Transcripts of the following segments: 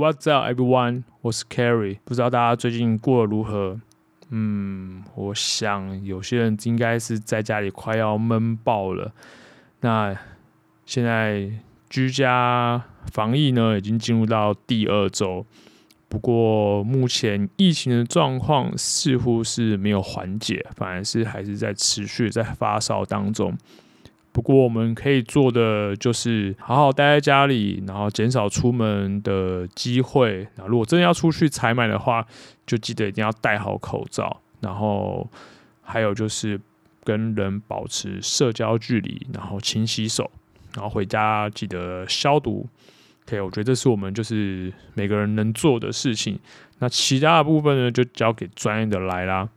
What's up, everyone？我是 Kerry，不知道大家最近过得如何？嗯，我想有些人应该是在家里快要闷爆了。那现在居家防疫呢，已经进入到第二周。不过目前疫情的状况似乎是没有缓解，反而是还是在持续在发烧当中。不过我们可以做的就是好好待在家里，然后减少出门的机会。那如果真的要出去采买的话，就记得一定要戴好口罩。然后还有就是跟人保持社交距离，然后勤洗手，然后回家记得消毒。OK，我觉得这是我们就是每个人能做的事情。那其他的部分呢，就交给专业的来啦。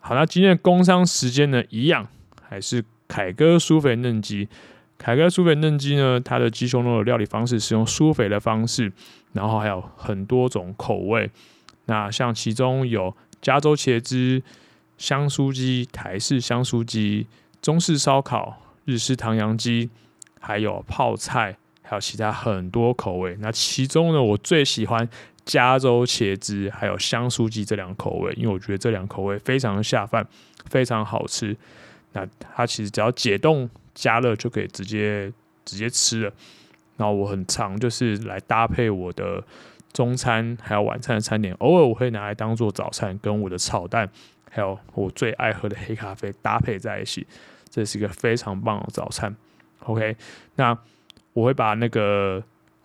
好，那今天的工商时间呢，一样还是。凯哥舒肥嫩鸡，凯哥舒肥嫩鸡呢，它的鸡胸肉的料理方式是用舒肥的方式，然后还有很多种口味。那像其中有加州茄汁、香酥鸡、台式香酥鸡、中式烧烤、日式唐扬鸡，还有泡菜，还有其他很多口味。那其中呢，我最喜欢加州茄汁还有香酥鸡这两口味，因为我觉得这两口味非常下饭，非常好吃。那它其实只要解冻加热就可以直接直接吃了。然后我很常就是来搭配我的中餐还有晚餐的餐点，偶尔我会拿来当做早餐，跟我的炒蛋还有我最爱喝的黑咖啡搭配在一起，这是一个非常棒的早餐。OK，那我会把那个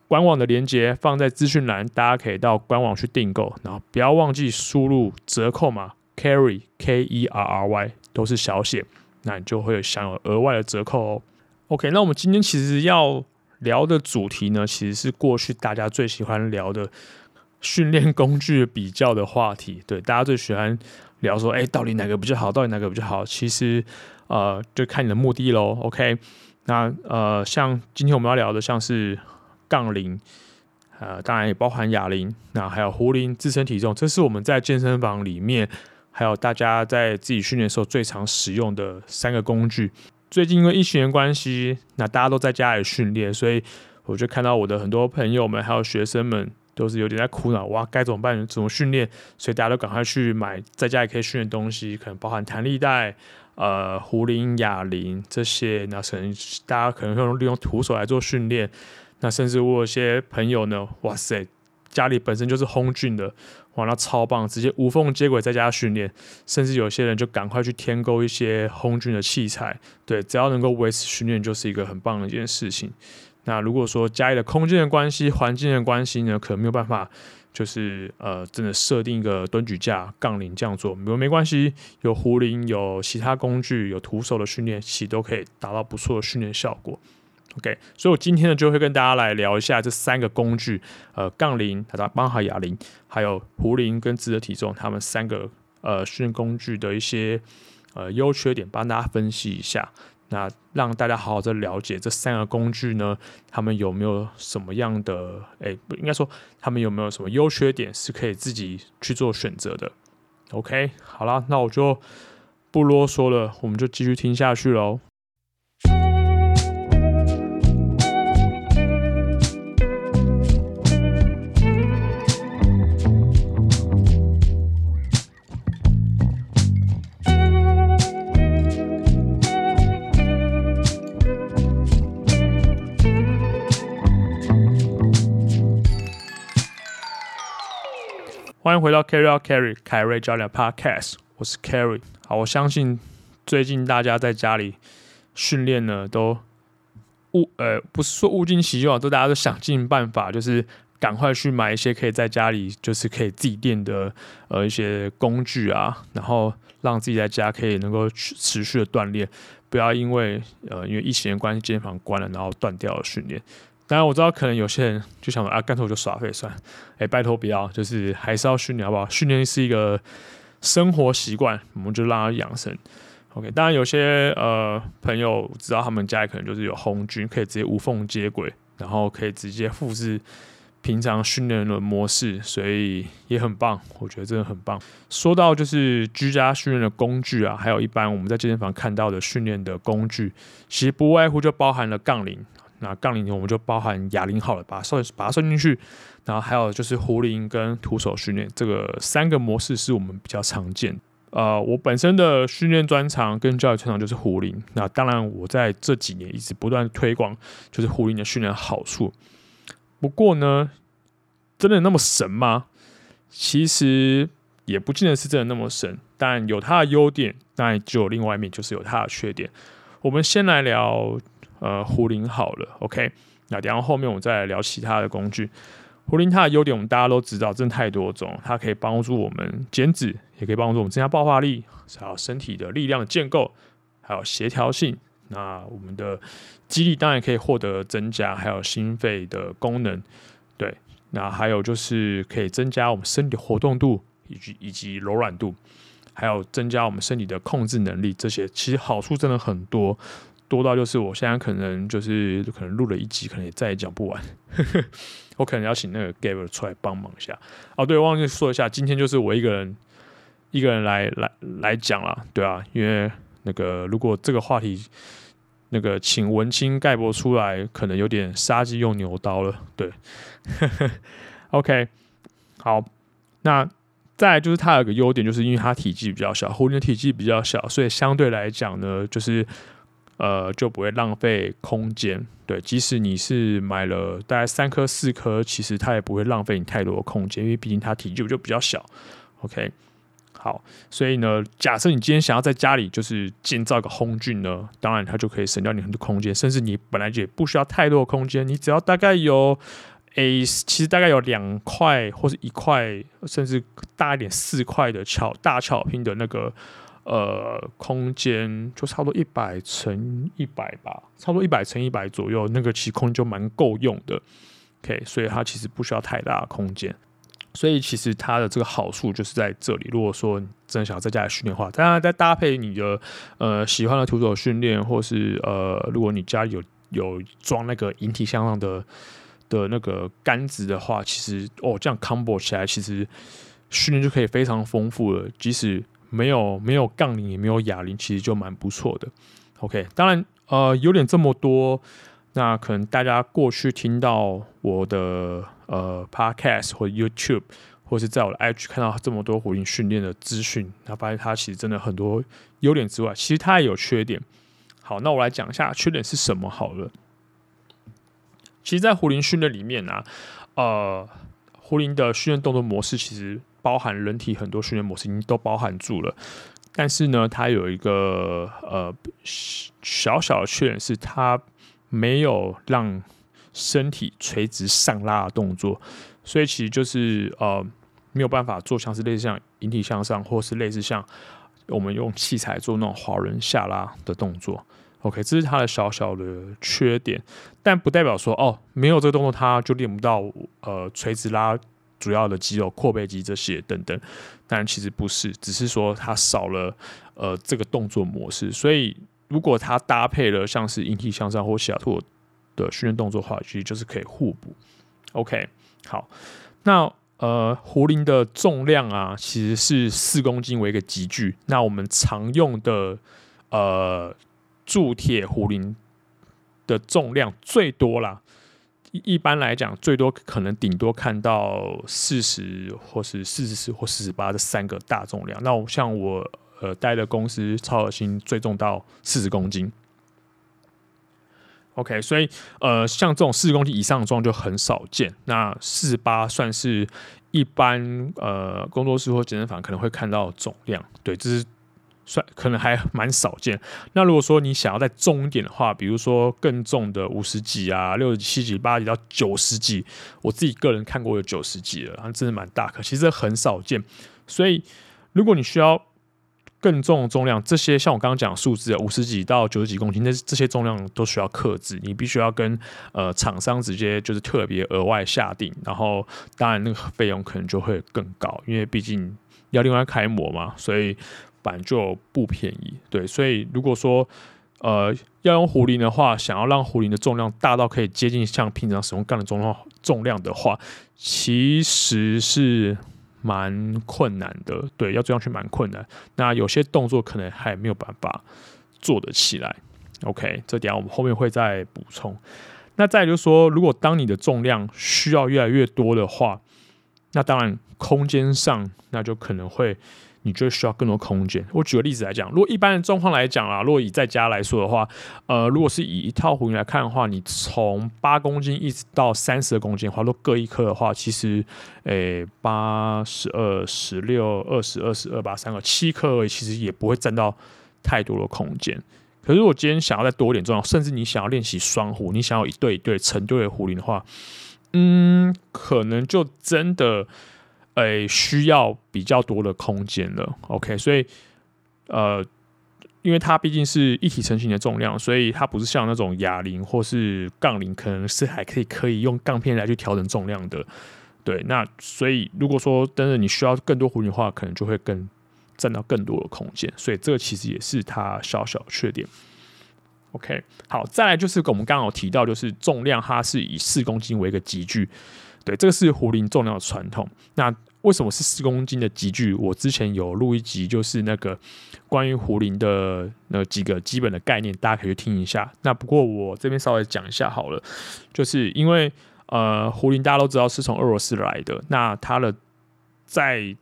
官网的链接放在资讯栏，大家可以到官网去订购，然后不要忘记输入折扣码 Kerry K E R R Y 都是小写。那你就会享有额外的折扣哦。OK，那我们今天其实要聊的主题呢，其实是过去大家最喜欢聊的训练工具比较的话题。对，大家最喜欢聊说，哎，到底哪个比较好？到底哪个比较好？其实，呃，就看你的目的喽。OK，那呃，像今天我们要聊的，像是杠铃，呃，当然也包含哑铃，那还有壶铃、自身体重，这是我们在健身房里面。还有大家在自己训练的时候最常使用的三个工具。最近因为疫情的关系，那大家都在家里训练，所以我就看到我的很多朋友们还有学生们都是有点在苦恼，哇，该怎么办？怎么训练？所以大家都赶快去买在家也可以训练东西，可能包含弹力带、呃，壶铃、哑铃这些。那可能大家可能会利用徒手来做训练。那甚至我有些朋友呢，哇塞，家里本身就是 Home Gym 的。哇，那超棒！直接无缝接轨在家训练，甚至有些人就赶快去添购一些 Home Gym 的器材。对，只要能够维持训练，就是一个很棒的一件事情。那如果说家里的空间的关系、环境的关系呢，可能没有办法，就是呃，真的设定一个蹲举架、杠铃这样做，没没关系，有壶铃、有其他工具、有徒手的训练，其实都可以达到不错的训练效果。OK，所以我今天呢就会跟大家来聊一下这三个工具，呃，杠铃、它的包含哑铃，还有壶铃跟自的体重，它们三个呃训练工具的一些呃优缺点，帮大家分析一下，那让大家好好的了解这三个工具呢，他们有没有什么样的，哎，不应该说他们有没有什么优缺点是可以自己去做选择的。OK，好了，那我就不啰嗦了，我们就继续听下去喽。欢迎回到 Kerry Out Kerry 凯瑞教练 Podcast，我是 Carry。好，我相信最近大家在家里训练呢，都物呃不是说物尽其用啊，都大家都想尽办法，就是赶快去买一些可以在家里就是可以自己练的呃一些工具啊，然后让自己在家可以能够持续的锻炼，不要因为呃因为疫情的关系，健身房关了，然后断掉了训练。当然我知道，可能有些人就想说啊，干脆我就耍废算了。哎，拜托不要，就是还是要训练，好不好？训练是一个生活习惯，我们就让它养成。OK，当然有些呃朋友知道他们家里可能就是有 Home Gym，可以直接无缝接轨，然后可以直接复制平常训练的模式，所以也很棒。我觉得真的很棒。说到就是居家训练的工具啊，还有一般我们在健身房看到的训练的工具，其实不外乎就包含了杠铃。那杠铃我们就包含哑铃好了，把它算把它算进去。然后还有就是壶铃跟徒手训练，这个三个模式是我们比较常见。呃，我本身的训练专长跟教育专长就是壶铃。那当然，我在这几年一直不断推广，就是壶铃的训练好处。不过呢，真的那么神吗？其实也不见得是真的那么神。但有它的优点，那就有另外一面，就是有它的缺点。我们先来聊呃壶铃好了，OK？那等下后面我们再来聊其他的工具。壶铃它的优点，我们大家都知道，真的太多种。它可以帮助我们减脂，也可以帮助我们增加爆发力，还有身体的力量的建构，还有协调性。那我们的肌力当然可以获得增加，还有心肺的功能。对，那还有就是可以增加我们身体的活动度，以及以及柔软度，还有增加我们身体的控制能力。这些其实好处真的很多，多到就是我现在可能就是可能录了一集，可能也再也讲不完。我可能要请那个 Gaber 出来帮忙一下。哦，对，忘记说一下，今天就是我一个人一个人来来来讲了，对啊，因为那个如果这个话题那个请文青盖博出来，可能有点杀鸡用牛刀了。对，OK，好，那再就是它有个优点，就是因为它体积比较小，壶铃的体积比较小，所以相对来讲呢，就是。呃，就不会浪费空间。对，即使你是买了大概三颗、四颗，其实它也不会浪费你太多的空间，因为毕竟它体积就比较小。OK，好，所以呢，假设你今天想要在家里就是建造一个 home gym 呢，当然它就可以省掉你很多空间，甚至你本来就也不需要太多的空间，你只要大概有诶其实大概有两块或是一块，甚至大一点四块的巧大巧拼的那个。呃，空间就差不多一百乘一百吧，差不多一百乘一百左右，那个其实空间就蛮够用的。OK，所以它其实不需要太大的空间，所以其实它的这个好处就是在这里。如果说你真的想要在家里训练的话，当然再搭配你的呃喜欢的徒手训练，或是呃，如果你家里有有装那个引体向上的的那个杆子的话，其实哦，这样 combo 起来，其实训练就可以非常丰富了，即使。没有没有杠铃也没有哑铃，其实就蛮不错的。OK，当然呃有点这么多，那可能大家过去听到我的呃 Podcast 或 YouTube，或是在我的 IG 看到这么多壶铃训练的资讯，那发现它其实真的很多优点之外，其实它也有缺点。好，那我来讲一下缺点是什么好了。其实，在胡林训练里面呢、呃，胡林的训练动作模式其实。包含人体很多训练模式已经都包含住了，但是呢，它有一个呃小小的缺点是，它没有让身体垂直上拉的动作，所以其实就是呃没有办法做像是类似像引体向上，或是类似像我们用器材做那种滑轮下拉的动作。OK，这是它的小小的缺点，但不代表说哦没有这个动作它就练不到呃垂直拉。主要的肌肉、阔背肌这些等等，但其实不是，只是说它少了呃这个动作模式。所以如果它搭配了像是引体向上或西雅图的训练动作的话，其实就是可以互补。OK，好，那呃壶铃的重量啊，其实是四公斤为一个级距。那我们常用的呃铸铁壶铃的重量最多啦。一般来讲，最多可能顶多看到四十，或是四十四或四十八这三个大重量。那我像我呃待的公司超核心最重到四十公斤。OK，所以呃像这种四十公斤以上的重量就很少见。那四十八算是一般呃工作室或健身房可能会看到重量。对，这是。算可能还蛮少见。那如果说你想要再重一点的话，比如说更重的五十几啊、六十七几、八十几到九十几，我自己个人看过有九十几了，真的蛮大，可其实很少见。所以如果你需要更重的重量，这些像我刚刚讲的数字，五十几到九十几公斤，那这些重量都需要克制，你必须要跟呃厂商直接就是特别额外下定，然后当然那个费用可能就会更高，因为毕竟要另外开模嘛，所以。板就不便宜，对，所以如果说呃要用壶铃的话，想要让壶铃的重量大到可以接近像平常使用杠的重量重量的话，其实是蛮困难的，对，要做上去蛮困难。那有些动作可能还没有办法做得起来。OK，这点我们后面会再补充。那再就是说，如果当你的重量需要越来越多的话，那当然空间上那就可能会。你就需要更多空间。我举个例子来讲，如果一般的状况来讲啊，如果以在家来说的话，呃，如果是以一套壶铃来看的话，你从八公斤一直到三十公斤的话，都各一颗的话，其实，诶，八、十二、十六、二十、二十二、八三个七颗而已，其实也不会占到太多的空间。可是，如果今天想要再多一点重量，甚至你想要练习双壶，你想要一对一对成对的壶铃的话，嗯，可能就真的。诶、需要比较多的空间了。OK，所以呃，因为它毕竟是一体成型的重量，所以它不是像那种哑铃或是杠铃，可能是还可以可以用杠片来去调整重量的。对，那所以如果说真的你需要更多壶铃的话，可能就会更占到更多的空间。所以这个其实也是它小小的缺点。OK，好，再来就是跟我们刚刚有提到，就是重量它是以四公斤为一个级距。对，这个是壶铃重量的传统。那为什么是四公斤的级距？我之前有录一集，就是那个关于壶铃的那几个基本的概念，大家可以去听一下。那不过我这边稍微讲一下好了，就是因为呃，壶铃大家都知道是从俄罗斯来的，那它的在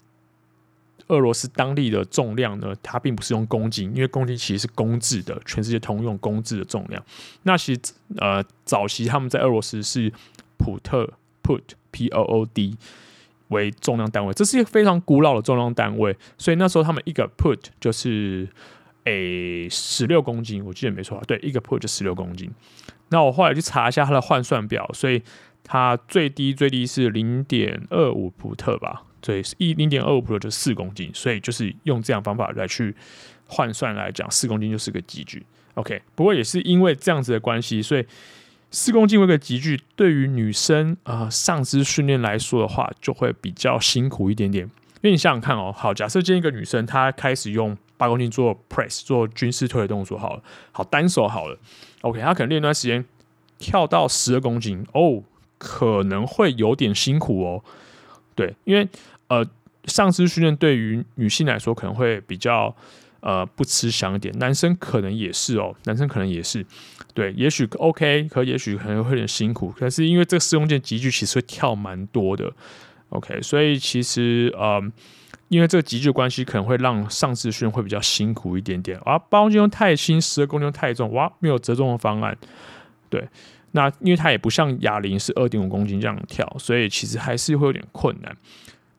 俄罗斯当地的重量呢，它并不是用公斤，因为公斤其实是公制的，全世界通用公制的重量。那其实呃，早期他们在俄罗斯是普特。Put P O O D 为重量单位，这是一个非常古老的重量单位，所以那时候他们一个 Put 就是诶十六公斤，我记得没错啊，对，一个 Put 就十六公斤。那我后来去查一下它的换算表，所以它最低最低是零点二五普特吧，对，一零点二五普特就四公斤，所以就是用这样方法来去换算来讲，四公斤就是个级距。OK，不过也是因为这样子的关系，所以。四公斤为个级距，对于女生啊、呃、上肢训练来说的话，就会比较辛苦一点点。因为你想想看哦，好，假设今天一个女生她开始用八公斤做 press 做军事推的动作，好了，好单手好了，OK，她可能练一段时间，跳到十二公斤哦，可能会有点辛苦哦。对，因为呃上肢训练对于女性来说可能会比较。呃，不吃香点，男生可能也是哦，男生可能也是，对，也许 OK，可也许可能会有点辛苦，可是因为这个四公斤级距其实会跳蛮多的，OK，所以其实呃，因为这个级距关系，可能会让上肢训会比较辛苦一点点啊。八公斤太轻，十二公斤太重，哇，没有折中的方案，对，那因为它也不像哑铃是二点五公斤这样跳，所以其实还是会有点困难。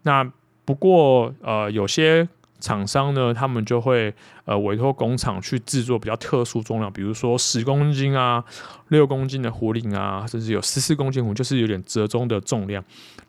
那不过呃，有些。厂商呢，他们就会呃委托工厂去制作比较特殊重量，比如说十公斤啊、六公斤的壶铃啊，甚至有十四公斤壶，就是有点折中的重量，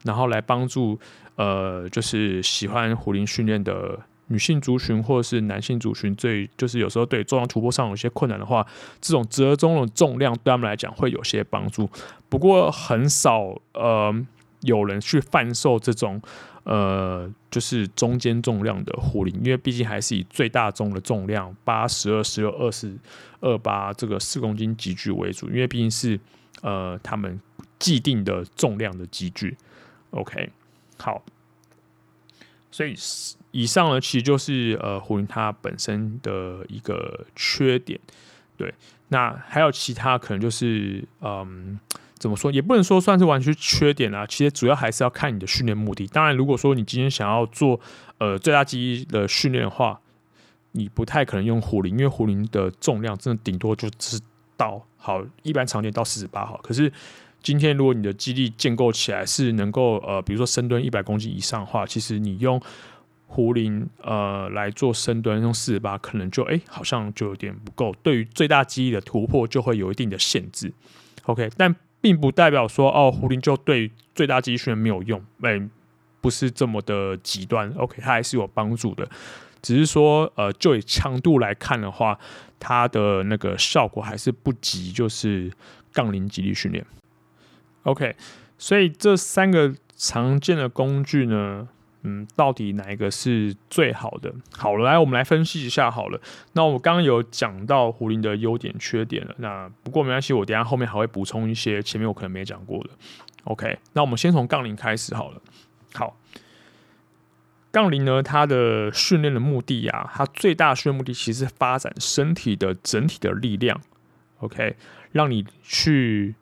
然后来帮助呃就是喜欢壶铃训练的女性族群或者是男性族群，最就是有时候对重量突破上有些困难的话，这种折中的重量对他们来讲会有些帮助。不过很少呃有人去贩售这种。呃，就是中间重量的壶铃，因为毕竟还是以最大宗的重量八十二、十六、二十二八这个四公斤级距为主，因为毕竟是呃他们既定的重量的级距。OK，好，所以以上呢，其实就是呃壶铃它本身的一个缺点。对，那还有其他可能就是嗯。怎么说也不能说算是完全缺点啊，其实主要还是要看你的训练目的。当然，如果说你今天想要做呃最大肌力的训练的话，你不太可能用壶铃，因为壶铃的重量真的顶多就是到好一般常见到四十八号。可是今天如果你的肌力建构起来是能够呃比如说深蹲一百公斤以上的话，其实你用壶铃呃来做深蹲用四十八可能就哎、好像就有点不够，对于最大肌力的突破就会有一定的限制。OK，但并不代表说哦，胡林就对最大肌力训练没有用，哎，不是这么的极端。OK，它还是有帮助的，只是说呃，就以强度来看的话，它的那个效果还是不及就是杠铃肌力训练。OK，所以这三个常见的工具呢。嗯，到底哪一个是最好的？好了，来，我们来分析一下好了。那我刚刚有讲到壶铃的优点、缺点了。那不过没关系，我等下后面还会补充一些前面我可能没讲过的。OK，那我们先从杠铃开始好了。好，杠铃呢，它的训练的目的啊，它最大训练目的其实发展身体的整体的力量。OK，让你去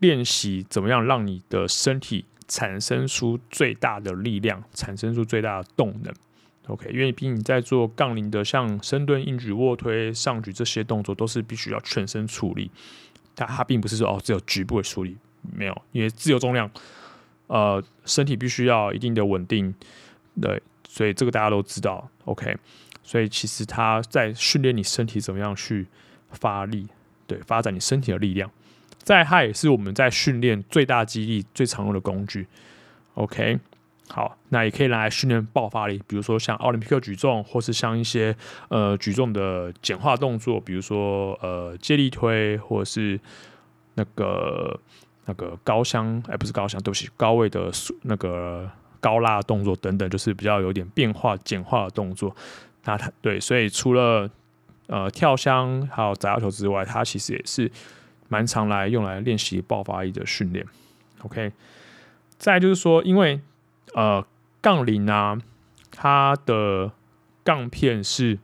练习怎么样让你的身体产生出最大的力量，产生出最大的动能。OK，因为毕竟你在做杠铃的，像深蹲、硬举、卧推、上举这些动作，都是必须要全身出力。但它并不是说哦，只有局部的出力，没有，因为自由重量，呃，身体必须要一定的稳定，对，所以这个大家都知道。OK，所以其实它在训练你身体怎么样去发力，对，发展你身体的力量。再，害是我们在训练最大肌力最常用的工具。OK，好，那也可以拿来训练爆发力，比如说像奥林匹克举重，或是像一些呃举重的简化动作，比如说呃接力推，或者是那个那个高箱，哎，不是高箱，对不起，高位的那个高拉动作等等，就是比较有点变化简化的动作。那它对，所以除了呃跳箱还有砸球之外，它其实也是。蛮常来用来练习爆发力的训练，OK。再就是说，因为呃杠铃啊，它的杠片是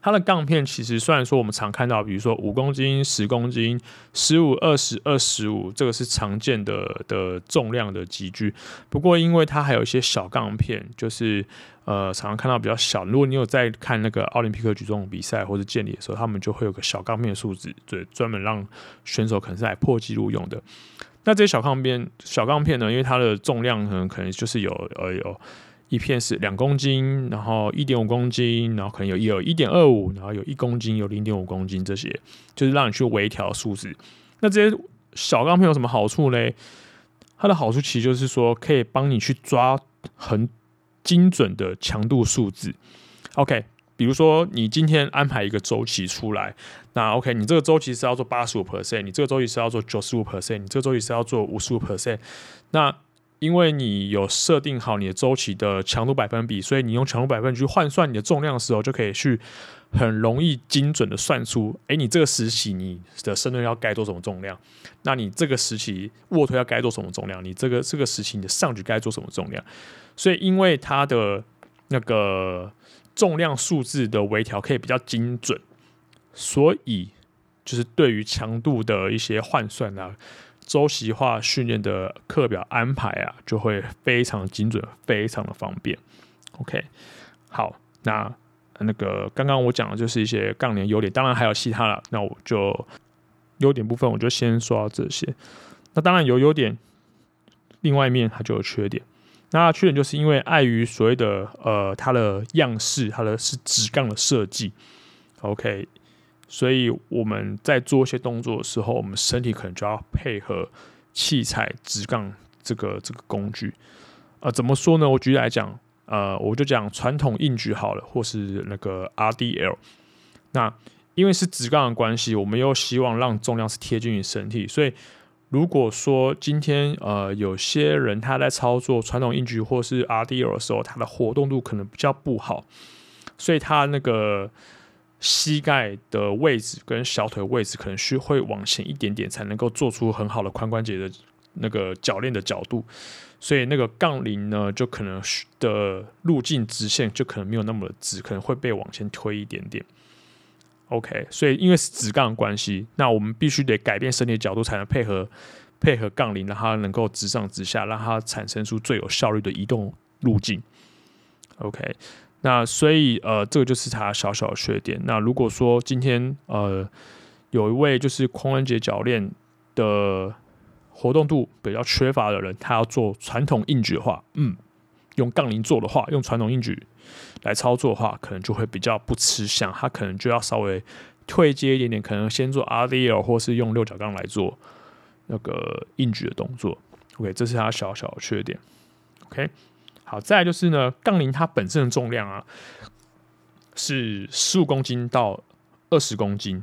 它的杠片，其实虽然说我们常看到，比如说五公斤、十公斤、十五、二十、二十五，这个是常见的的重量的集聚。不过，因为它还有一些小杠片，就是。呃，常常看到比较小。如果你有在看那个奥林匹克举重比赛或者健力的时候，他们就会有个小钢片数字，对，专门让选手可能是来破纪录用的。那这些小钢片，小钢片呢，因为它的重量可能可能就是有呃有一片是两公斤，然后一点五公斤，然后可能有有一点二五，然后有一公斤，有零点五公斤，这些就是让你去微调数字。那这些小钢片有什么好处嘞？它的好处其实就是说，可以帮你去抓很。精准的强度数字，OK，比如说你今天安排一个周期出来，那 OK，你这个周期是要做八十五 percent，你这个周期是要做九十五 percent，你这个周期是要做五十五 percent，那因为你有设定好你的周期的强度百分比，所以你用强度百分比去换算你的重量的时候，就可以去很容易精准的算出，诶，你这个时期你的深蹲要该做什么重量，那你这个时期卧推要该做什么重量，你这个这个时期你的上举该做什么重量。所以，因为它的那个重量数字的微调可以比较精准，所以就是对于强度的一些换算啊、周期化训练的课表安排啊，就会非常精准、非常的方便。OK，好，那那个刚刚我讲的就是一些杠铃优点，当然还有其他的，那我就优点部分我就先说到这些。那当然有优点，另外一面它就有缺点。那缺点就是因为碍于所谓的呃它的样式，它的是直杠的设计，OK，所以我们在做一些动作的时候，我们身体可能就要配合器材直杠这个这个工具。呃，怎么说呢？我举例来讲，呃，我就讲传统硬举好了，或是那个 RDL。那因为是直杠的关系，我们又希望让重量是贴近于身体，所以。如果说今天呃有些人他在操作传统硬举或是 RDL 的时候，他的活动度可能比较不好，所以他那个膝盖的位置跟小腿位置可能需会往前一点点，才能够做出很好的髋关节的那个铰链的角度，所以那个杠铃呢就可能的路径直线就可能没有那么的直，可能会被往前推一点点。OK，所以因为是直杠关系，那我们必须得改变身体的角度，才能配合配合杠铃，让它能够直上直下，让它产生出最有效率的移动路径。OK，那所以呃，这个就是他小小的缺点。那如果说今天呃有一位就是髋关节铰链的活动度比较缺乏的人，他要做传统硬举的话，嗯，用杠铃做的话，用传统硬举。来操作的话，可能就会比较不吃香，他可能就要稍微退阶一点点，可能先做 RDL 或是用六角杠来做那个硬举的动作。OK，这是他小小的缺点。OK，好，再来就是呢，杠铃它本身的重量啊是十五公斤到二十公斤，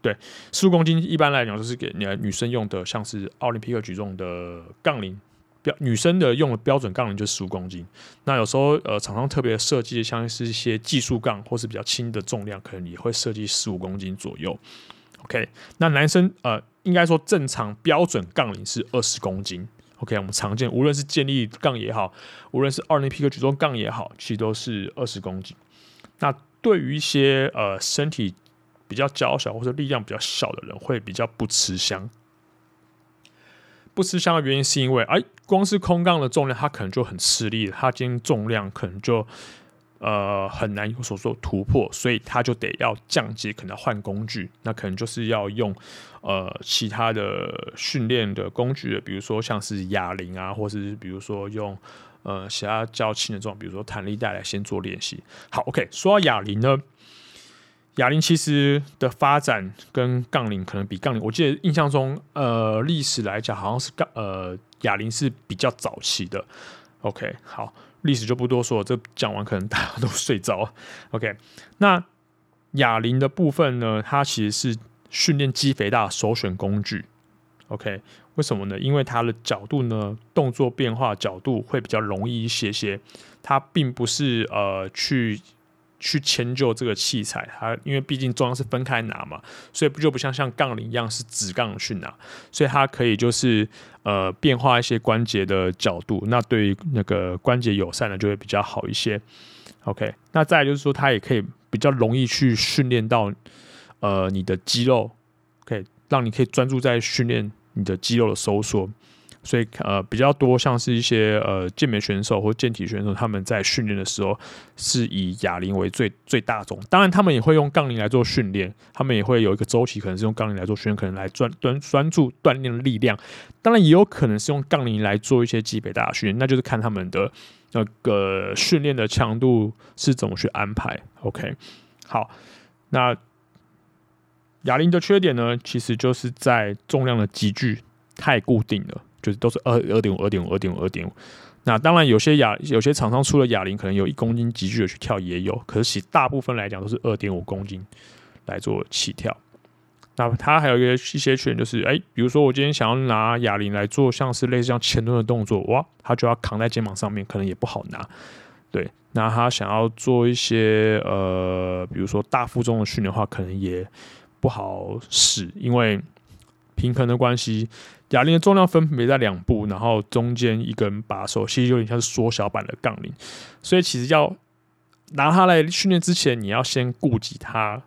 对，十五公斤一般来讲就是给你女生用的，像是奥林匹克举重的杠铃。标女生的用的标准杠铃就是十五公斤，那有时候呃厂商特别设计像是一些技术杠或是比较轻的重量，可能也会设计十五公斤左右。OK，那男生呃应该说正常标准杠铃是二十公斤。OK，我们常见无论是建立杠也好，无论是奥林匹克举重杠也好，其实都是二十公斤。那对于一些呃身体比较娇小或者力量比较小的人，会比较不吃香。不吃香的原因是因为，哎，光是空杠的重量，它可能就很吃力了，它今天重量可能就呃很难有所说突破，所以他就得要降阶，可能要换工具，那可能就是要用呃其他的训练的工具，比如说像是哑铃啊，或是比如说用呃其他较轻的这种，比如说弹力带来先做练习。好，OK，说到哑铃呢。哑铃其实的发展跟杠铃可能比杠铃，我记得印象中，呃，历史来讲好像是杠呃哑铃是比较早期的。OK，好，历史就不多说，这讲完可能大家都睡着。OK，那哑铃的部分呢，它其实是训练肌肥大的首选工具。OK，为什么呢？因为它的角度呢，动作变化角度会比较容易一些些，它并不是呃去。去迁就这个器材，它因为毕竟重量是分开拿嘛，所以不就不像像杠铃一样是直杠去拿，所以它可以就是呃变化一些关节的角度，那对于那个关节友善的就会比较好一些。OK，那再就是说它也可以比较容易去训练到呃你的肌肉，可以让你可以专注在训练你的肌肉的收缩。所以呃比较多像是一些呃健美选手或健体选手，他们在训练的时候是以哑铃为最最大宗。当然他们也会用杠铃来做训练，他们也会有一个周期，可能是用杠铃来做训练，可能来专专专注锻炼力量。当然也有可能是用杠铃来做一些肌肥大训练，那就是看他们的那个训练的强度是怎么去安排。OK，好，那哑铃的缺点呢，其实就是在重量的级距太固定了。就是都是二二点五、二点五、二点五、二点五。那当然，有些哑有些厂商出了哑铃，可能有一公斤级距的去跳也有。可是，其大部分来讲都是二点五公斤来做起跳。那它还有一个一些缺点，就是哎，比如说我今天想要拿哑铃来做像是类似像前蹲的动作，哇，它就要扛在肩膀上面，可能也不好拿。对，那他想要做一些呃，比如说大负重的训练的话，可能也不好使，因为平衡的关系。哑铃的重量分别在两部，然后中间一根把手，其实有点像是缩小版的杠铃。所以其实要拿它来训练之前，你要先顾及它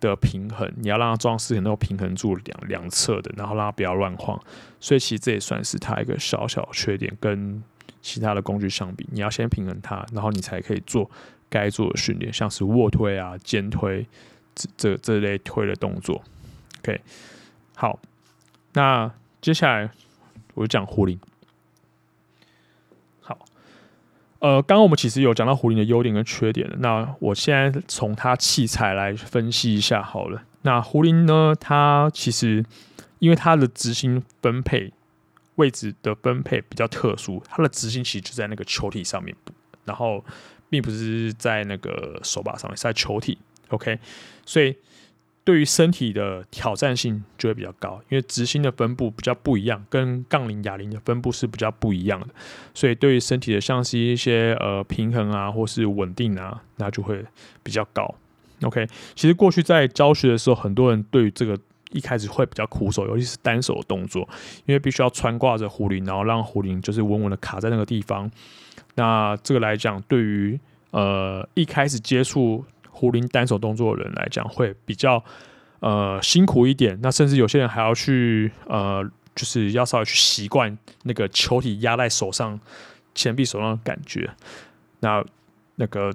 的平衡，你要让它装饰能够平衡住两两侧的，然后让它不要乱晃。所以其实这也算是它一个小小缺点，跟其他的工具相比，你要先平衡它，然后你才可以做该做的训练，像是卧推啊、肩推这这这类推的动作。OK，好，那。接下来我就讲胡林。好，呃，刚刚我们其实有讲到胡林的优点跟缺点，那我现在从它器材来分析一下好了。那胡林呢，它其实因为它的直行分配位置的分配比较特殊，它的直心其实就在那个球体上面，然后并不是在那个手把上面，是在球体。OK，所以。对于身体的挑战性就会比较高，因为直心的分布比较不一样，跟杠铃、哑铃的分布是比较不一样的，所以对于身体的像是一些呃平衡啊，或是稳定啊，那就会比较高。OK，其实过去在教学的时候，很多人对于这个一开始会比较苦手，尤其是单手的动作，因为必须要穿挂着壶铃，然后让壶铃就是稳稳的卡在那个地方。那这个来讲，对于呃一开始接触。壶铃单手动作的人来讲会比较呃辛苦一点，那甚至有些人还要去呃，就是要稍微去习惯那个球体压在手上、前臂手上的感觉。那那个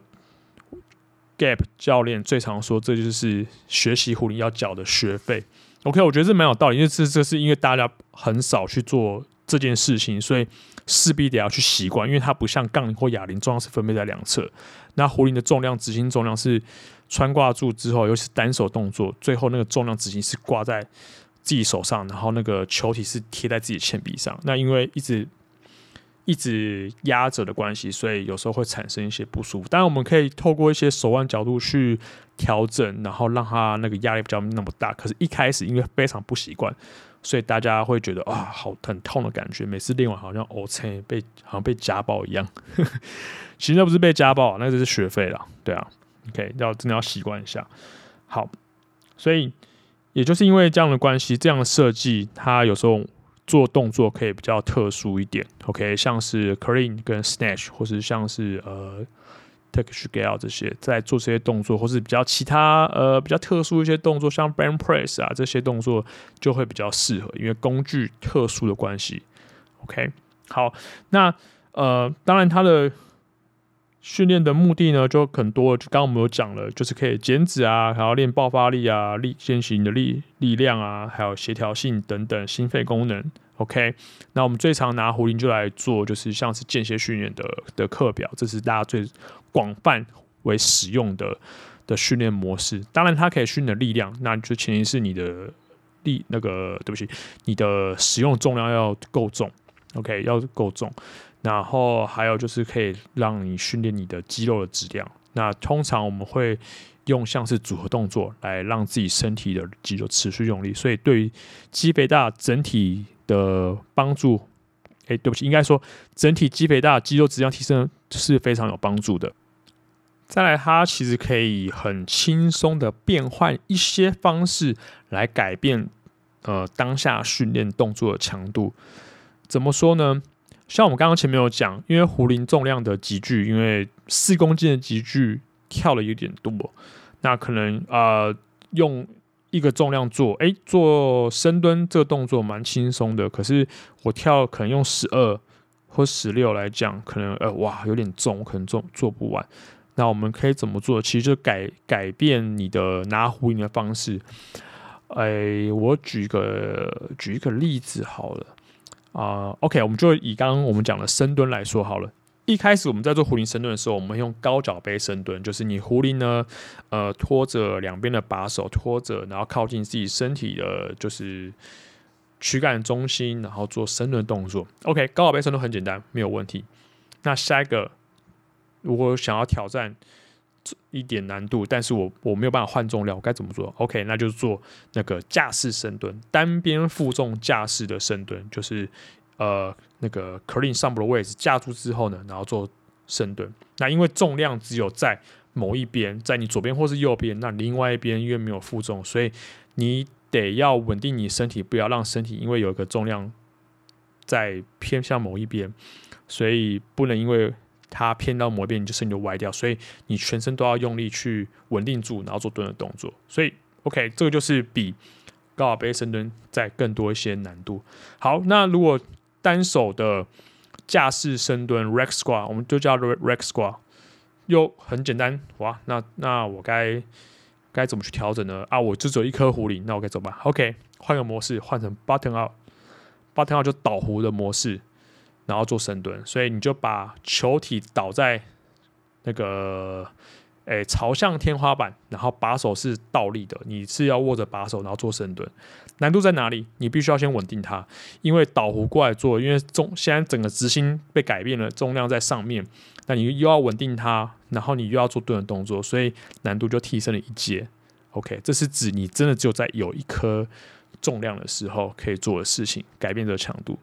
Gap 教练最常说，这就是学习壶铃要缴的学费。OK，我觉得这蛮有道理，因为这这是因为大家很少去做这件事情，所以势必得要去习惯，因为它不像杠铃或哑铃，重量是分配在两侧。那壶铃的重量，直心重量是穿挂住之后，尤其是单手动作，最后那个重量直心是挂在自己手上，然后那个球体是贴在自己铅笔上。那因为一直一直压着的关系，所以有时候会产生一些不舒服。当然，我们可以透过一些手腕角度去调整，然后让它那个压力比较那么大。可是，一开始因为非常不习惯，所以大家会觉得啊，好很痛的感觉。每次练完好像哦，切，被好像被家暴一样。其实那不是被家暴，那就是学费了。对啊，OK，要真的要习惯一下。好，所以也就是因为这样的关系，这样的设计，它有时候做动作可以比较特殊一点。OK，像是 clean 跟 snatch，或是像是呃 Turkish get out 这些，在做这些动作，或是比较其他呃比较特殊一些动作，像 bench press 啊这些动作就会比较适合，因为工具特殊的关系，OK，好，那呃，当然它的训练的目的呢就很多，就刚刚我们有讲了，就是可以减脂啊，还要练爆发力啊，力练习你的力力量啊，还有协调性等等，心肺功能。OK，那我们最常拿壶铃就来做，就是像是间歇训练的的课表，这是大家最广泛为使用的的训练模式。当然，它可以训练力量，那就前提是你的力那个，对不起，你的使用重量要够重，OK，要够重。然后还有就是可以让你训练你的肌肉的质量。那通常我们会用像是组合动作来让自己身体的肌肉持续用力，所以对于肌肥大整体的帮助，哎，对不起，应该说整体肌肥大肌肉质量提升是非常有帮助的。再来，它其实可以很轻松的变换一些方式来改变呃当下训练动作的强度。怎么说呢？像我们刚刚前面有讲，因为壶铃重量的级距，因为四公斤的级距跳的有点多，那可能呃用一个重量做，哎，做深蹲这个动作蛮轻松的，可是我跳可能用十二或十六来讲，可能呃哇有点重，可能做做不完。那我们可以怎么做？其实就改改变你的拿壶铃的方式。哎，我举个举一个例子好了。啊、OK，我们就以刚刚我们讲的深蹲来说好了。一开始我们在做壶铃深蹲的时候，我们用高脚杯深蹲，就是你壶铃呢，呃，拖着两边的把手拖着，然后靠近自己身体的，就是躯干中心，然后做深蹲动作。OK，高脚杯深蹲很简单，没有问题。那下一个，如果想要挑战。一点难度，但是我我没有办法换重量，我该怎么做？OK，那就是做那个架式深蹲，单边负重架式的深蹲，就是呃那个 curling 上部的位置架住之后呢，然后做深蹲。那因为重量只有在某一边，在你左边或是右边，那另外一边因为没有负重，所以你得要稳定你身体，不要让身体因为有一个重量在偏向某一边，所以不能因为。它偏到某一边，你就身体就歪掉，所以你全身都要用力去稳定住，然后做蹲的动作。所以，OK，这个就是比高尔杯深蹲再更多一些难度。好，那如果单手的架式深蹲 （rack squat），我们就叫 rack squat，又很简单哇。那那我该该怎么去调整呢？啊，我就只有一颗壶铃，那我该怎么办？OK，换个模式，换成 bottom up，bottom up 就倒壶的模式。然后做深蹲，所以你就把球体倒在那个，诶，朝向天花板，然后把手是倒立的，你是要握着把手，然后做深蹲。难度在哪里？你必须要先稳定它，因为倒壶过来做，因为重现在整个直心被改变了，重量在上面，那你又要稳定它，然后你又要做蹲的动作，所以难度就提升了一阶。OK，这是指你真的只有在有一颗重量的时候可以做的事情，改变这个强度。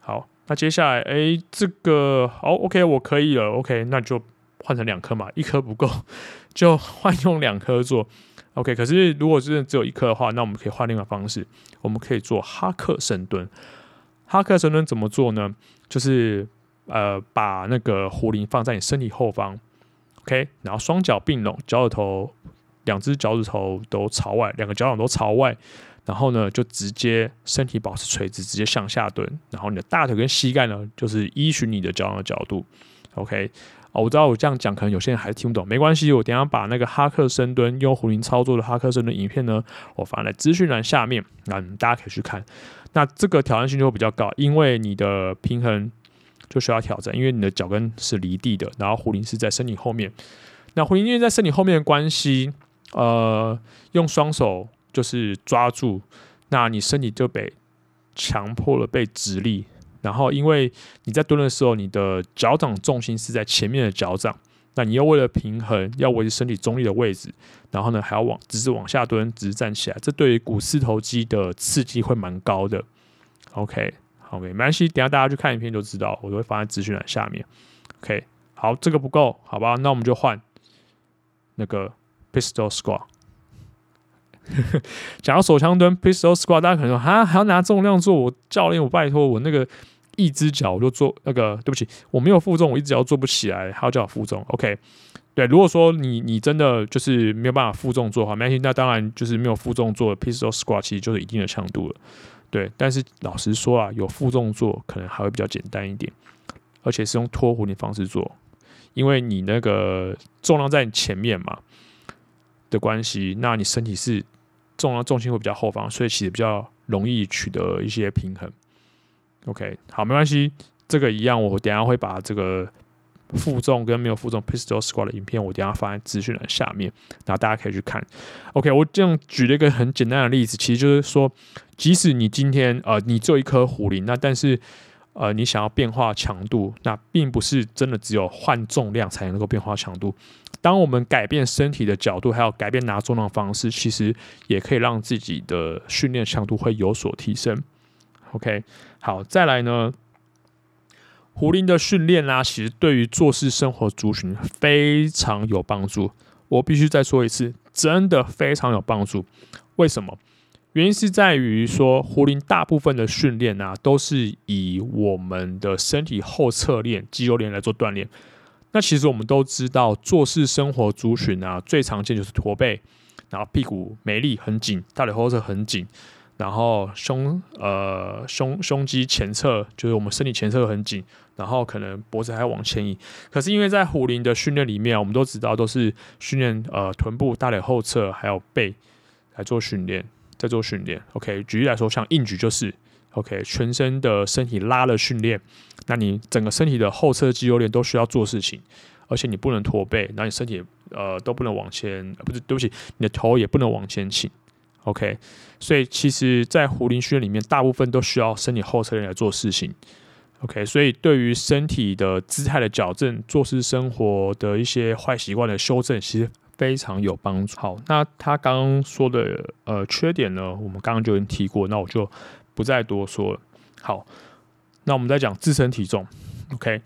好。那接下来，哎，这个好，OK，我可以了，OK，那就换成两颗嘛，一颗不够，就换用两颗做，OK。可是如果真的只有一颗的话，那我们可以换另外方式，我们可以做哈克深蹲。哈克深蹲怎么做呢？就是呃，把那个壶铃放在你身体后方，OK，然后双脚并拢，脚趾头，两只脚趾头都朝外，两个脚掌都朝外。然后呢，就直接身体保持垂直，直接向下蹲。然后你的大腿跟膝盖呢，就是依循你的脚掌的角度。OK，哦，我知道我这样讲，可能有些人还是听不懂，没关系，我等下把那个哈克深蹲用壶铃操作的哈克深蹲影片呢，我放在资讯栏下面，那大家可以去看。那这个挑战性就会比较高，因为你的平衡就需要挑战，因为你的脚跟是离地的，然后壶铃是在身体后面。那壶铃因为在身体后面的关系，呃，用双手。就是抓住，那你身体就被强迫了被直立，然后因为你在蹲的时候，你的脚掌重心是在前面的脚掌，那你又为了平衡，要维持身体中立的位置，然后呢还要往直直往下蹲，直直站起来，这对于股四头肌的刺激会蛮高的。OK，好，OK，没关系，等下大家去看影片就知道，我都会放在资讯栏下面。OK，好，这个不够，好吧，那我们就换那个 pistol squat。讲到手枪蹲 pistol squat，大家可能说哈还要拿重量做，我教练我拜托我那个一只脚就做那个，对不起，我没有负重，我一只脚做不起来，还要叫我负重。OK，对，如果说你你真的就是没有办法负重做的话，没关系，那当然就是没有负重做 pistol squat，其实就是一定的强度了。对，但是老实说啊，有负重做可能还会比较简单一点，而且是用拖壶铃方式做，因为你那个重量在你前面嘛的关系，那你身体是重量重心会比较后方，所以其实比较容易取得一些平衡。OK，好，没关系，这个一样，我等下会把这个。负重跟没有负重 pistol squat 的影片，我等下放在资讯栏下面，然后大家可以去看。OK，我这样举了一个很简单的例子，其实就是说，即使你今天呃你做一颗壶铃，那但是呃你想要变化强度，那并不是真的只有换重量才能够变化强度。当我们改变身体的角度，还有改变拿重量的方式，其实也可以让自己的训练强度会有所提升。OK，好，再来呢。壶铃的训练啦，其实对于做事生活族群非常有帮助。我必须再说一次，真的非常有帮助。为什么？原因是在于说，壶铃大部分的训练啊，都是以我们的身体后侧链、肌肉链来做锻炼。那其实我们都知道，坐式生活族群啊，最常见就是驼背，然后屁股没力很紧，大腿后侧很紧。然后胸呃胸胸肌前侧就是我们身体前侧很紧，然后可能脖子还往前移。可是因为在壶铃的训练里面，我们都知道都是训练呃臀部、大腿后侧还有背来做训练，在做训练。OK，举例来说，像硬举就是 OK，全身的身体拉的训练。那你整个身体的后侧肌肉链都需要做事情，而且你不能驼背，那你身体呃都不能往前，不是对不起，你的头也不能往前倾。OK，所以其实，在壶铃训练里面，大部分都需要身体后侧链来做事情。OK，所以对于身体的姿态的矫正、坐式生活的一些坏习惯的修正，其实非常有帮助。好，那他刚刚说的呃缺点呢，我们刚刚就已经提过，那我就不再多说了。好，那我们再讲自身体重。OK，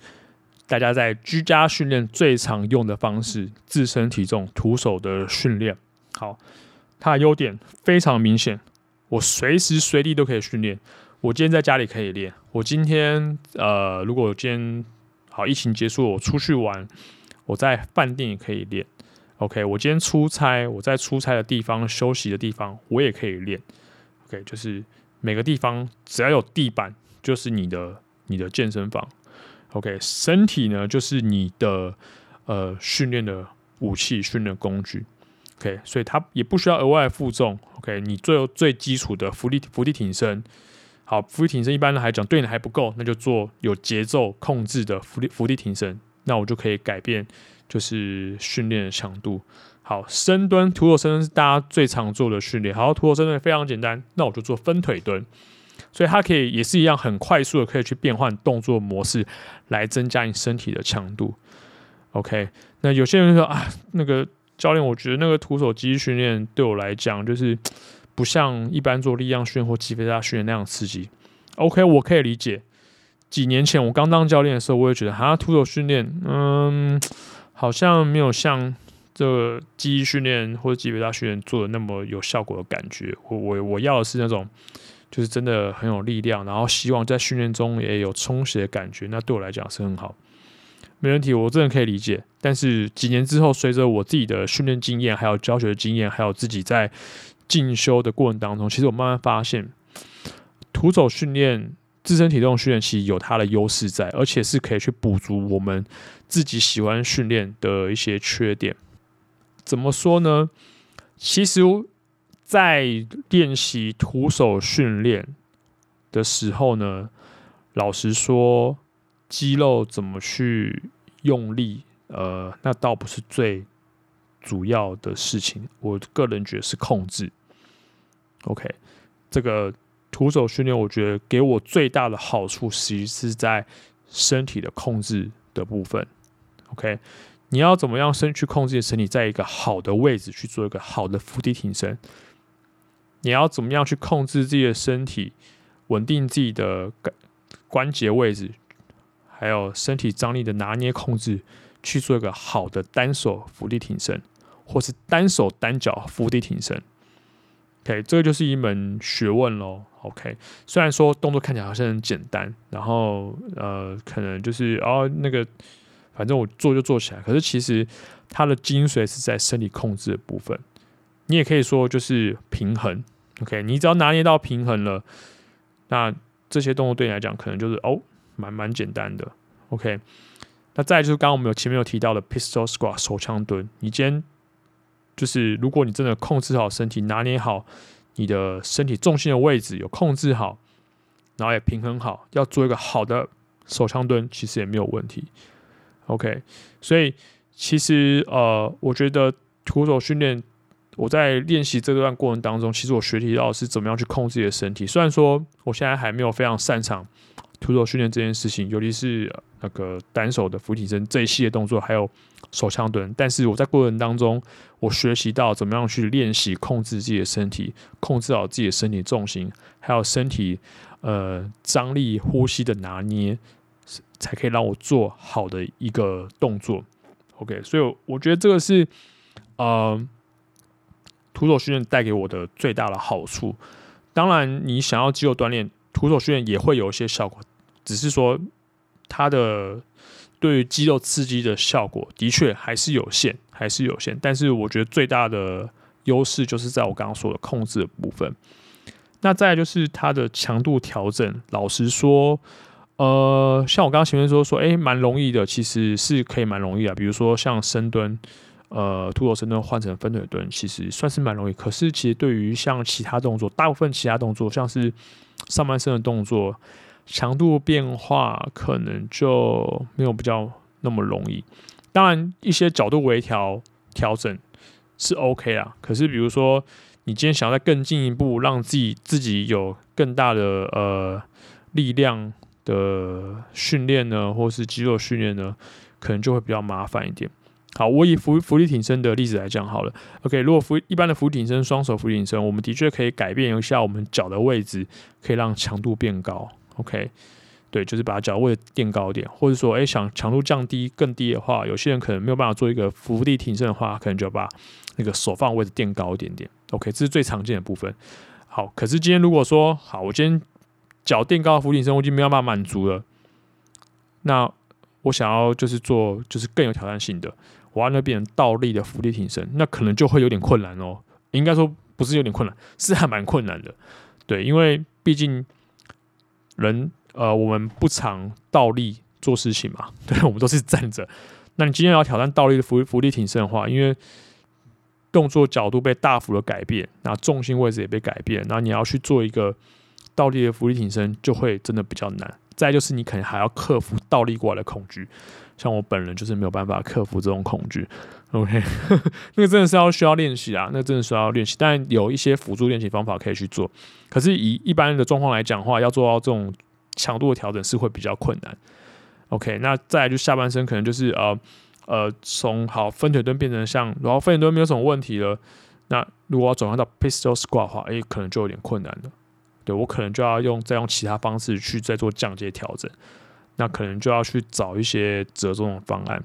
大家在居家训练最常用的方式，自身体重徒手的训练。好。它的优点非常明显，我随时随地都可以训练。我今天在家里可以练，我今天呃，如果今天好疫情结束，我出去玩，我在饭店也可以练。OK，我今天出差，我在出差的地方休息的地方，我也可以练。OK，就是每个地方只要有地板，就是你的你的健身房。OK，身体呢，就是你的呃训练的武器，训练工具。OK，所以它也不需要额外负重。OK，你最最基础的伏地伏地挺身，好，伏地挺身一般来讲对你还不够，那就做有节奏控制的伏地伏地挺身，那我就可以改变就是训练的强度。好，深蹲徒手深蹲是大家最常做的训练，好，徒手深蹲非常简单，那我就做分腿蹲，所以它可以也是一样很快速的可以去变换动作模式来增加你身体的强度。OK，那有些人说啊那个。教练，我觉得那个徒手肌训练对我来讲，就是不像一般做力量训练或肌肥大训练那样刺激。OK，我可以理解。几年前我刚当教练的时候，我也觉得啊，徒手训练，嗯，好像没有像这个肌训练或者肌肥大训练做的那么有效果的感觉。我我我要的是那种，就是真的很有力量，然后希望在训练中也有充实的感觉。那对我来讲是很好。没问题，我真的可以理解。但是几年之后，随着我自己的训练经验、还有教学经验，还有自己在进修的过程当中，其实我慢慢发现，徒手训练、自身体重训练其实有它的优势在，而且是可以去补足我们自己喜欢训练的一些缺点。怎么说呢？其实，在练习徒手训练的时候呢，老实说。肌肉怎么去用力？呃，那倒不是最主要的事情。我个人觉得是控制。OK，这个徒手训练，我觉得给我最大的好处，其实是在身体的控制的部分。OK，你要怎么样身去控制你的身体，在一个好的位置去做一个好的伏地挺身？你要怎么样去控制自己的身体，稳定自己的关节位置？还有身体张力的拿捏控制，去做一个好的单手伏地挺身，或是单手单脚伏地挺身。OK，这个就是一门学问喽。OK，虽然说动作看起来好像很简单，然后呃，可能就是哦那个，反正我做就做起来。可是其实它的精髓是在身体控制的部分。你也可以说就是平衡。OK，你只要拿捏到平衡了，那这些动作对你来讲，可能就是哦，蛮蛮简单的。OK，那再就是刚刚我们有前面有提到的 pistol squat 手枪蹲，你今天就是如果你真的控制好身体，拿捏好你的身体重心的位置，有控制好，然后也平衡好，要做一个好的手枪蹲，其实也没有问题。OK，所以其实呃，我觉得徒手训练。我在练习这段过程当中，其实我学习到是怎么样去控制自己的身体。虽然说我现在还没有非常擅长徒手训练这件事情，尤其是那个单手的俯卧撑这一系列动作，还有手枪蹲，但是我在过程当中，我学习到怎么样去练习控制自己的身体，控制好自己的身体重心，还有身体呃张力、呼吸的拿捏，才可以让我做好的一个动作。OK，所以我觉得这个是呃。徒手训练带给我的最大的好处，当然，你想要肌肉锻炼，徒手训练也会有一些效果，只是说它的对于肌肉刺激的效果的确还是有限，还是有限。但是我觉得最大的优势就是在我刚刚说的控制的部分。那再来就是它的强度调整，老实说，呃，像我刚刚前面说说，诶，蛮容易的，其实是可以蛮容易的，比如说像深蹲。呃，徒手深蹲换成分腿蹲，其实算是蛮容易。可是，其实对于像其他动作，大部分其他动作，像是上半身的动作，强度变化可能就没有比较那么容易。当然，一些角度微调调整是 OK 啊。可是，比如说你今天想要再更进一步，让自己自己有更大的呃力量的训练呢，或是肌肉训练呢，可能就会比较麻烦一点。好，我以伏伏地挺身的例子来讲好了。OK，如果伏一般的伏地挺身，双手伏地挺身，我们的确可以改变一下我们脚的位置，可以让强度变高。OK，对，就是把脚位垫高一点，或者说，哎，想强度降低更低的话，有些人可能没有办法做一个伏地挺身的话，可能就把那个手放位置垫高一点点。OK，这是最常见的部分。好，可是今天如果说，好，我今天脚垫高伏地挺身，我已经没有办法满足了，那我想要就是做就是更有挑战性的。我要那边倒立的伏地挺身，那可能就会有点困难哦。应该说不是有点困难，是还蛮困难的。对，因为毕竟人呃，我们不常倒立做事情嘛，对，我们都是站着。那你今天要挑战倒立的伏伏地挺身的话，因为动作角度被大幅的改变，那重心位置也被改变，那你要去做一个倒立的伏地挺身，就会真的比较难。再就是你可能还要克服倒立过来的恐惧。像我本人就是没有办法克服这种恐惧，OK，那个真的是要需要练习啊，那真的是要练习，但有一些辅助练习方法可以去做。可是以一般的状况来讲的话，要做到这种强度的调整是会比较困难。OK，那再来就下半身可能就是呃呃从好分腿蹲变成像，然后分腿蹲没有什么问题了，那如果要转换到 pistol squat 的话，诶，可能就有点困难了。对，我可能就要用再用其他方式去再做降阶调整。那可能就要去找一些折中的方案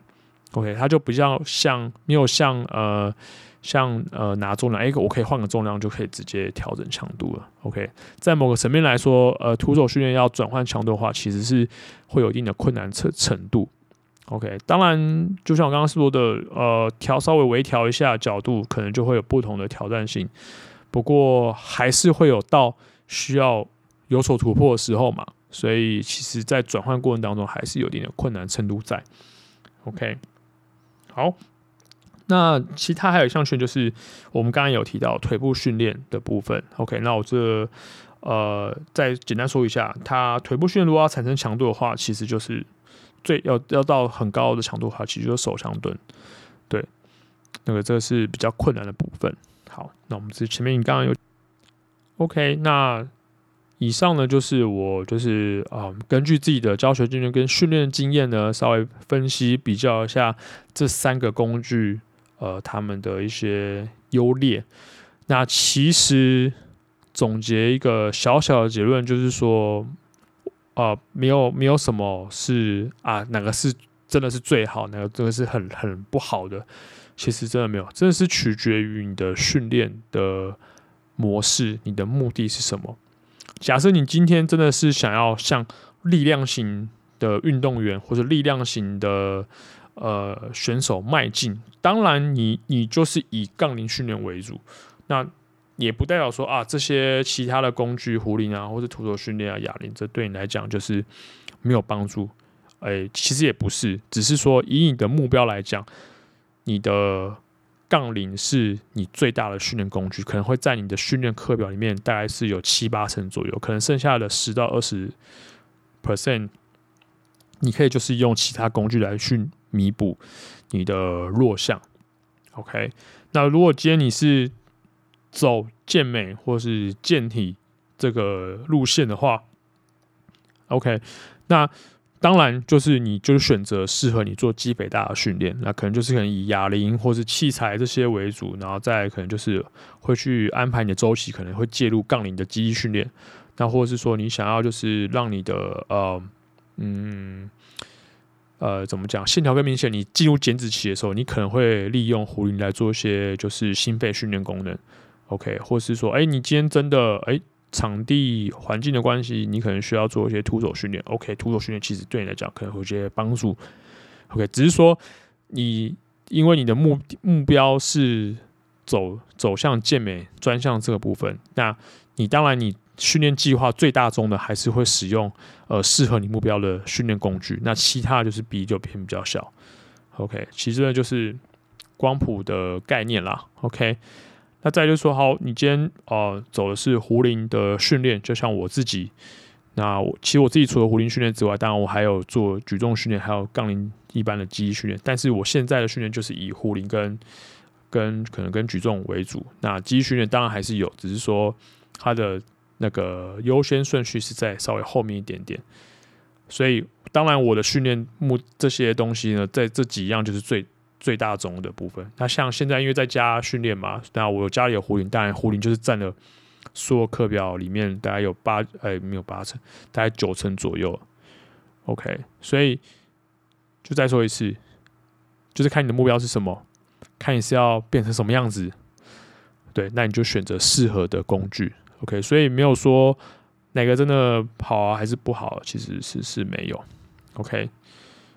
，OK，它就比较像没有像呃像呃拿重量，哎，我可以换个重量就可以直接调整强度了，OK，在某个层面来说，呃，徒手训练要转换强度的话，其实是会有一定的困难程程度，OK，当然就像我刚刚说的，呃，调稍微微调一下角度，可能就会有不同的挑战性，不过还是会有到需要有所突破的时候嘛。所以，其实，在转换过程当中，还是有点点困难程度在。OK，好，那其他还有一项训，就是我们刚刚有提到腿部训练的部分。OK，那我这呃，再简单说一下，它腿部训练如果要产生强度的话，其实就是最要要到很高的强度的话，其实就是手枪蹲。对，那个这是比较困难的部分。好，那我们这前面你刚刚有 OK，那。以上呢，就是我就是啊、呃，根据自己的教学经验跟训练经验呢，稍微分析比较一下这三个工具，呃，他们的一些优劣。那其实总结一个小小的结论，就是说，呃，没有没有什么是啊，哪个是真的是最好，哪个真的是很很不好的。其实真的没有，真的是取决于你的训练的模式，你的目的是什么。假设你今天真的是想要像力量型的运动员或者力量型的呃选手迈进，当然你你就是以杠铃训练为主。那也不代表说啊，这些其他的工具，壶铃啊，或者徒手训练啊，哑铃，这对你来讲就是没有帮助。哎、其实也不是，只是说以你的目标来讲，你的杠铃是你最大的训练工具，可能会在你的训练课表里面大概是有七八成左右，可能剩下的十到二十 percent，你可以就是用其他工具来去弥补你的弱项。OK，那如果今天你是走健美或是健体这个路线的话，OK，那当然就是你就是选择适合你做肌肥大的训练，那可能就是可能以哑铃或是器材这些为主，然后再可能就是会去安排你的周期，可能会介入杠铃的肌力训练，那或者是说你想要就是让你的呃嗯。呃，怎么讲？线条更明显。你进入减脂期的时候，你可能会利用壶铃来做一些就是心肺训练功能，OK？或是说，哎，你今天真的哎，场地环境的关系，你可能需要做一些徒手训练，OK？徒手训练其实对你来讲可能会有些帮助，OK？只是说你因为你的目目标是走走向健美专项这个部分，那你当然你。训练计划最大宗的还是会使用呃适合你目标的训练工具，那其他就是比就偏比较小。OK，其实呢就是光谱的概念啦。OK，那再就是说，好，你今天呃走的是壶铃的训练，就像我自己，那我其实我自己除了壶铃训练之外，当然我还有做举重训练，还有杠铃一般的肌力训练。但是我现在的训练就是以壶铃跟跟可能跟举重为主，那肌力训练当然还是有，只是说它的。那个优先顺序是在稍微后面一点点，所以当然我的训练目这些东西呢，在这几样就是最最大宗的部分。那像现在因为在家训练嘛，那我家里有壶铃，当然壶铃就是占了所有课表里面大概有八哎没有八成，大概九成左右。OK，所以就再说一次，就是看你的目标是什么，看你是要变成什么样子，对，那你就选择适合的工具。OK，所以没有说哪个真的好啊，还是不好，其实是是没有。OK，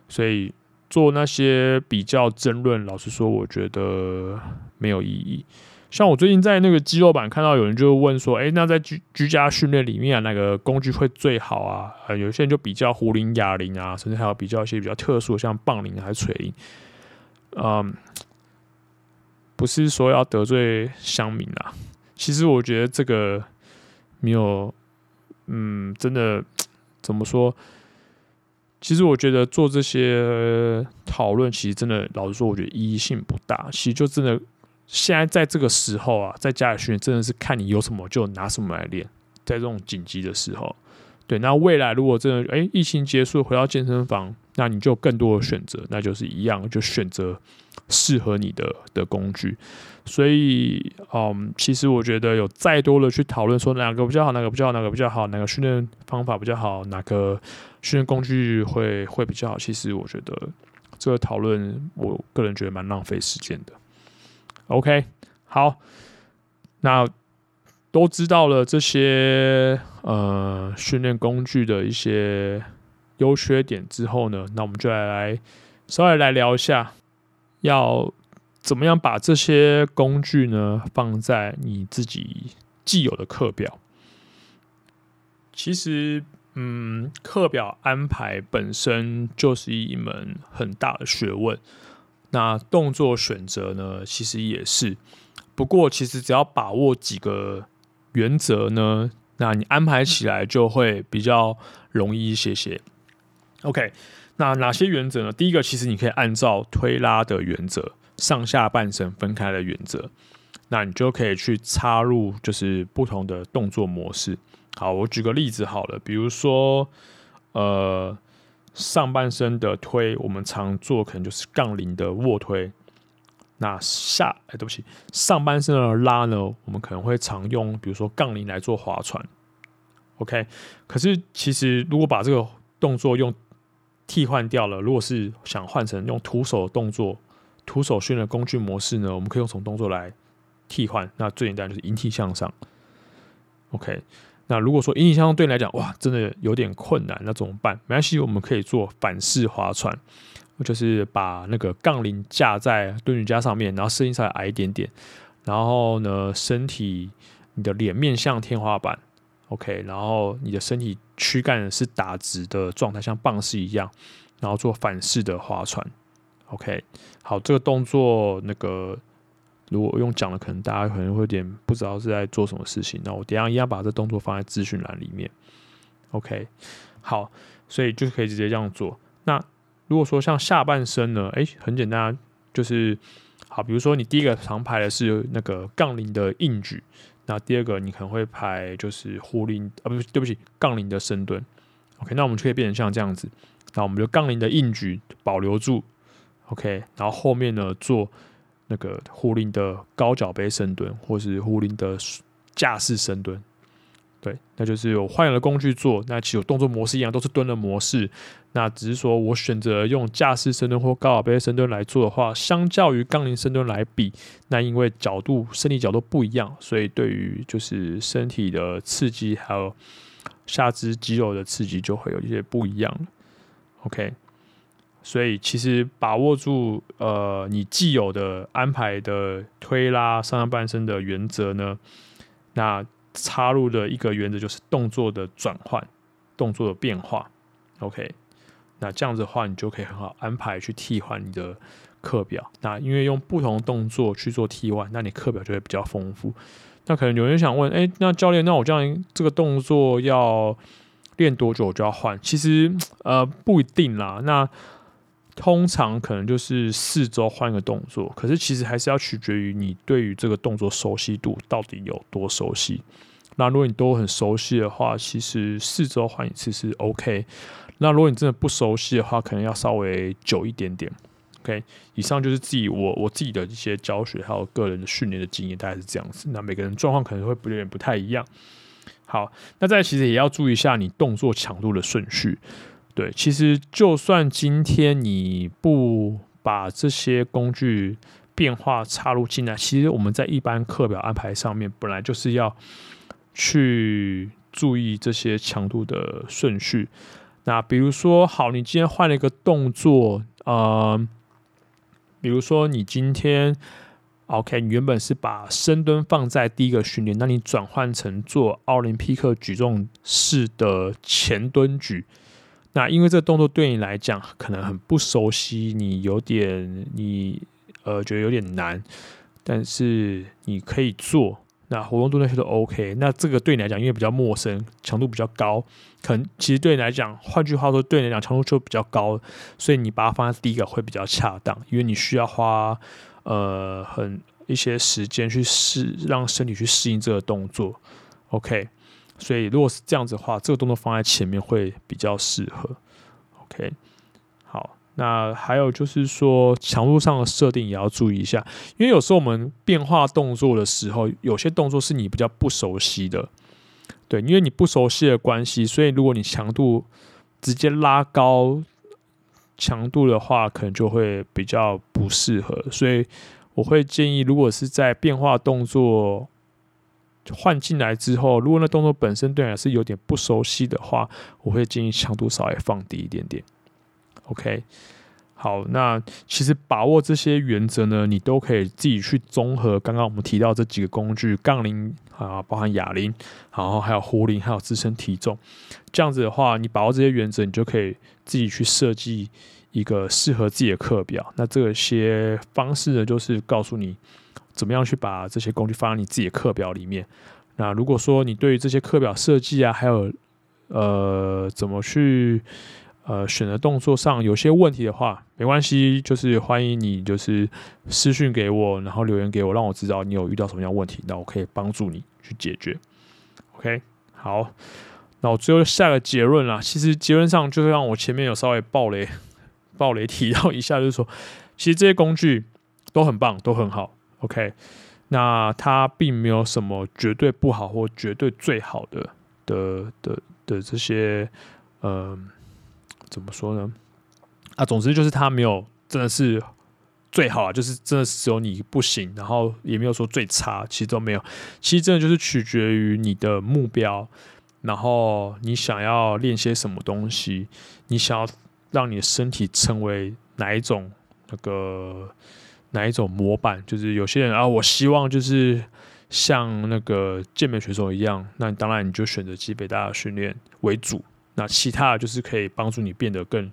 所以做那些比较争论，老实说，我觉得没有意义。像我最近在那个肌肉版看到有人就问说，诶，那在居居家训练里面啊，哪个工具会最好啊？呃，有些人就比较壶铃、哑铃啊，甚至还有比较一些比较特殊的，像棒铃还是锤铃。嗯，不是说要得罪乡民啊。其实我觉得这个没有，嗯，真的怎么说？其实我觉得做这些讨论，其实真的老实说，我觉得意义性不大。其实就真的现在在这个时候啊，在家里训练，真的是看你有什么就拿什么来练。在这种紧急的时候，对，那未来如果真的哎疫情结束回到健身房，那你就更多的选择，那就是一样，就选择适合你的的工具。所以，嗯，其实我觉得有再多的去讨论说哪个比较好，哪个比较好，哪个比较好，哪个训练方法比较好，哪个训练工具会会比较好。其实我觉得这个讨论，我个人觉得蛮浪费时间的。OK，好，那都知道了这些呃训练工具的一些优缺点之后呢，那我们就来来稍微来聊一下要。怎么样把这些工具呢放在你自己既有的课表？其实，嗯，课表安排本身就是一门很大的学问。那动作选择呢，其实也是。不过，其实只要把握几个原则呢，那你安排起来就会比较容易一些些。OK，那哪些原则呢？第一个，其实你可以按照推拉的原则。上下半身分开的原则，那你就可以去插入就是不同的动作模式。好，我举个例子好了，比如说，呃，上半身的推，我们常做可能就是杠铃的卧推。那下，哎，对不起，上半身的拉呢，我们可能会常用，比如说杠铃来做划船。OK，可是其实如果把这个动作用替换掉了，如果是想换成用徒手动作。徒手训练工具模式呢，我们可以用什么动作来替换？那最简单就是引体向上。OK，那如果说引体向上对你来讲，哇，真的有点困难，那怎么办？没关系，我们可以做反式划船，就是把那个杠铃架在蹲瑜伽上面，然后声音稍微矮一点点，然后呢，身体你的脸面向天花板，OK，然后你的身体躯干是打直的状态，像棒式一样，然后做反式的划船，OK，好，这个动作那个如果用讲的，可能大家可能会有点不知道是在做什么事情，那我等下一样把这动作放在资讯栏里面，OK，好，所以就可以直接这样做。那如果说像下半身呢，诶，很简单，就是。好，比如说你第一个常排的是那个杠铃的硬举，那第二个你可能会排就是壶铃啊，不是，对不起，杠铃的深蹲。OK，那我们就可以变成像这样子，那我们就杠铃的硬举保留住，OK，然后后面呢做那个壶铃的高脚杯深蹲，或是壶铃的架式深蹲。对，那就是有换了工具做，那其实有动作模式一样，都是蹲的模式。那只是说我选择用架式深蹲或高脚杯深蹲来做的话，相较于杠铃深蹲来比，那因为角度、身体角度不一样，所以对于就是身体的刺激还有下肢肌肉的刺激就会有一些不一样。OK，所以其实把握住呃你既有的安排的推拉上半身的原则呢，那。插入的一个原则就是动作的转换，动作的变化。OK，那这样子的话，你就可以很好安排去替换你的课表。那因为用不同动作去做替换，那你课表就会比较丰富。那可能有人想问，哎，那教练，那我这样这个动作要练多久我就要换？其实呃不一定啦。那通常可能就是四周换一个动作，可是其实还是要取决于你对于这个动作熟悉度到底有多熟悉。那如果你都很熟悉的话，其实四周换一次是 OK。那如果你真的不熟悉的话，可能要稍微久一点点。OK，以上就是自己我我自己的一些教学还有个人的训练的经验，大概是这样子。那每个人状况可能会有点不太一样。好，那再其实也要注意一下你动作强度的顺序。对，其实就算今天你不把这些工具变化插入进来，其实我们在一般课表安排上面本来就是要去注意这些强度的顺序。那比如说，好，你今天换了一个动作，呃，比如说你今天，OK，你原本是把深蹲放在第一个训练，那你转换成做奥林匹克举重式的前蹲举。那因为这个动作对你来讲可能很不熟悉，你有点你呃觉得有点难，但是你可以做，那活动度那些都 OK。那这个对你来讲，因为比较陌生，强度比较高，可能其实对你来讲，换句话说，对你来讲强度就比较高，所以你把它放在第一个会比较恰当，因为你需要花呃很一些时间去适让身体去适应这个动作，OK。所以，如果是这样子的话，这个动作放在前面会比较适合。OK，那还有就是说，强度上的设定也要注意一下，因为有时候我们变化动作的时候，有些动作是你比较不熟悉的，对，因为你不熟悉的关系，所以如果你强度直接拉高强度的话，可能就会比较不适合。所以我会建议，如果是在变化动作。换进来之后，如果那动作本身对你是有点不熟悉的话，我会建议强度稍微放低一点点。OK，好，那其实把握这些原则呢，你都可以自己去综合刚刚我们提到这几个工具，杠铃啊，包含哑铃，然后还有壶铃，还有自身体重。这样子的话，你把握这些原则，你就可以自己去设计一个适合自己的课表。那这些方式呢，就是告诉你。怎么样去把这些工具放在你自己的课表里面？那如果说你对于这些课表设计啊，还有呃怎么去呃选择动作上有些问题的话，没关系，就是欢迎你就是私讯给我，然后留言给我，让我知道你有遇到什么样问题，那我可以帮助你去解决。OK，好，那我最后下个结论啦。其实结论上就是让我前面有稍微爆雷 爆雷提到一下，就是说，其实这些工具都很棒，都很好。OK，那它并没有什么绝对不好或绝对最好的的的的这些，嗯、怎么说呢？啊，总之就是他没有真的是最好啊，就是真的是只有你不行，然后也没有说最差，其实都没有。其实真的就是取决于你的目标，然后你想要练些什么东西，你想要让你的身体成为哪一种那个。哪一种模板？就是有些人啊，我希望就是像那个健美选手一样，那当然你就选择肌肥大的训练为主。那其他的就是可以帮助你变得更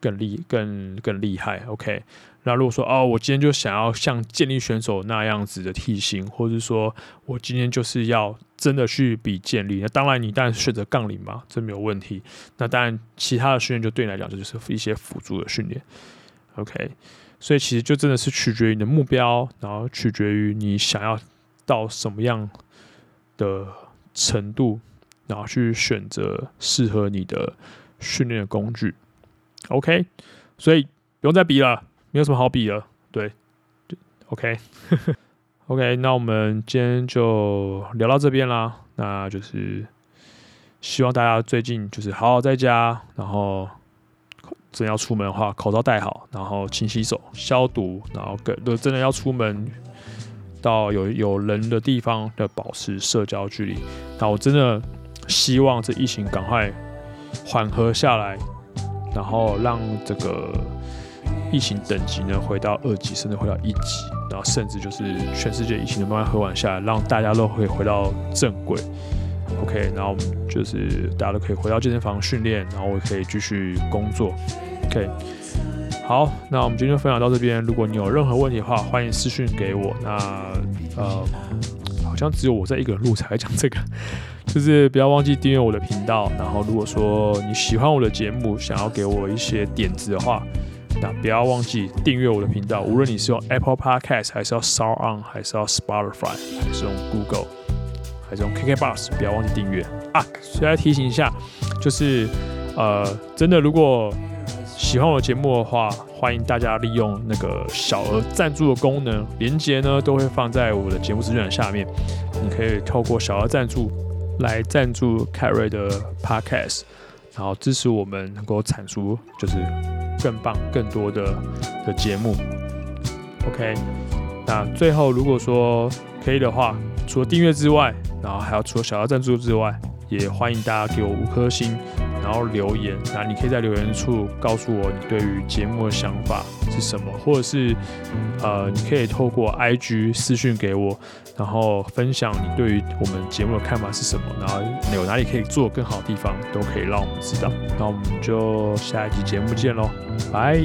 更厉更更厉害。OK，那如果说哦，我今天就想要像健力选手那样子的体型，或者说我今天就是要真的去比健力，那当然你当然选择杠铃嘛，这没有问题。那当然其他的训练就对你来讲，这就是一些辅助的训练。OK，所以其实就真的是取决于你的目标，然后取决于你想要到什么样的程度。然后去选择适合你的训练的工具，OK，所以不用再比了，没有什么好比了，对，OK，OK，OK，那我们今天就聊到这边啦。那就是希望大家最近就是好好在家，然后真要出门的话，口罩戴好，然后勤洗手、消毒，然后跟如果真的要出门到有有人的地方，要保持社交距离。那我真的。希望这疫情赶快缓和下来，然后让这个疫情等级呢回到二级，甚至回到一级，然后甚至就是全世界疫情都慢慢和缓下来，让大家都可以回到正轨。OK，然后我们就是大家都可以回到健身房训练，然后我可以继续工作。OK，好，那我们今天就分享到这边。如果你有任何问题的话，欢迎私讯给我。那呃，像只有我在一个人录才讲这个。就是不要忘记订阅我的频道，然后如果说你喜欢我的节目，想要给我一些点子的话，那不要忘记订阅我的频道。无论你是用 Apple Podcast，还是要 SoundOn，还是要 Spotify，还是用 Google，还是用 KKBox，不要忘记订阅啊！所以来提醒一下，就是呃，真的如果喜欢我的节目的话，欢迎大家利用那个小额赞助的功能，连接呢都会放在我的节目资讯下面，你可以透过小额赞助。来赞助凯瑞的 Podcast，然后支持我们能够产出就是更棒、更多的的节目。OK，那最后如果说可以的话，除了订阅之外，然后还要除了小额赞助之外，也欢迎大家给我五颗星。然后留言，那你可以在留言处告诉我你对于节目的想法是什么，或者是呃，你可以透过 IG 私讯给我，然后分享你对于我们节目的看法是什么，然后有哪里可以做更好的地方，都可以让我们知道。那我们就下一集节目见喽，拜。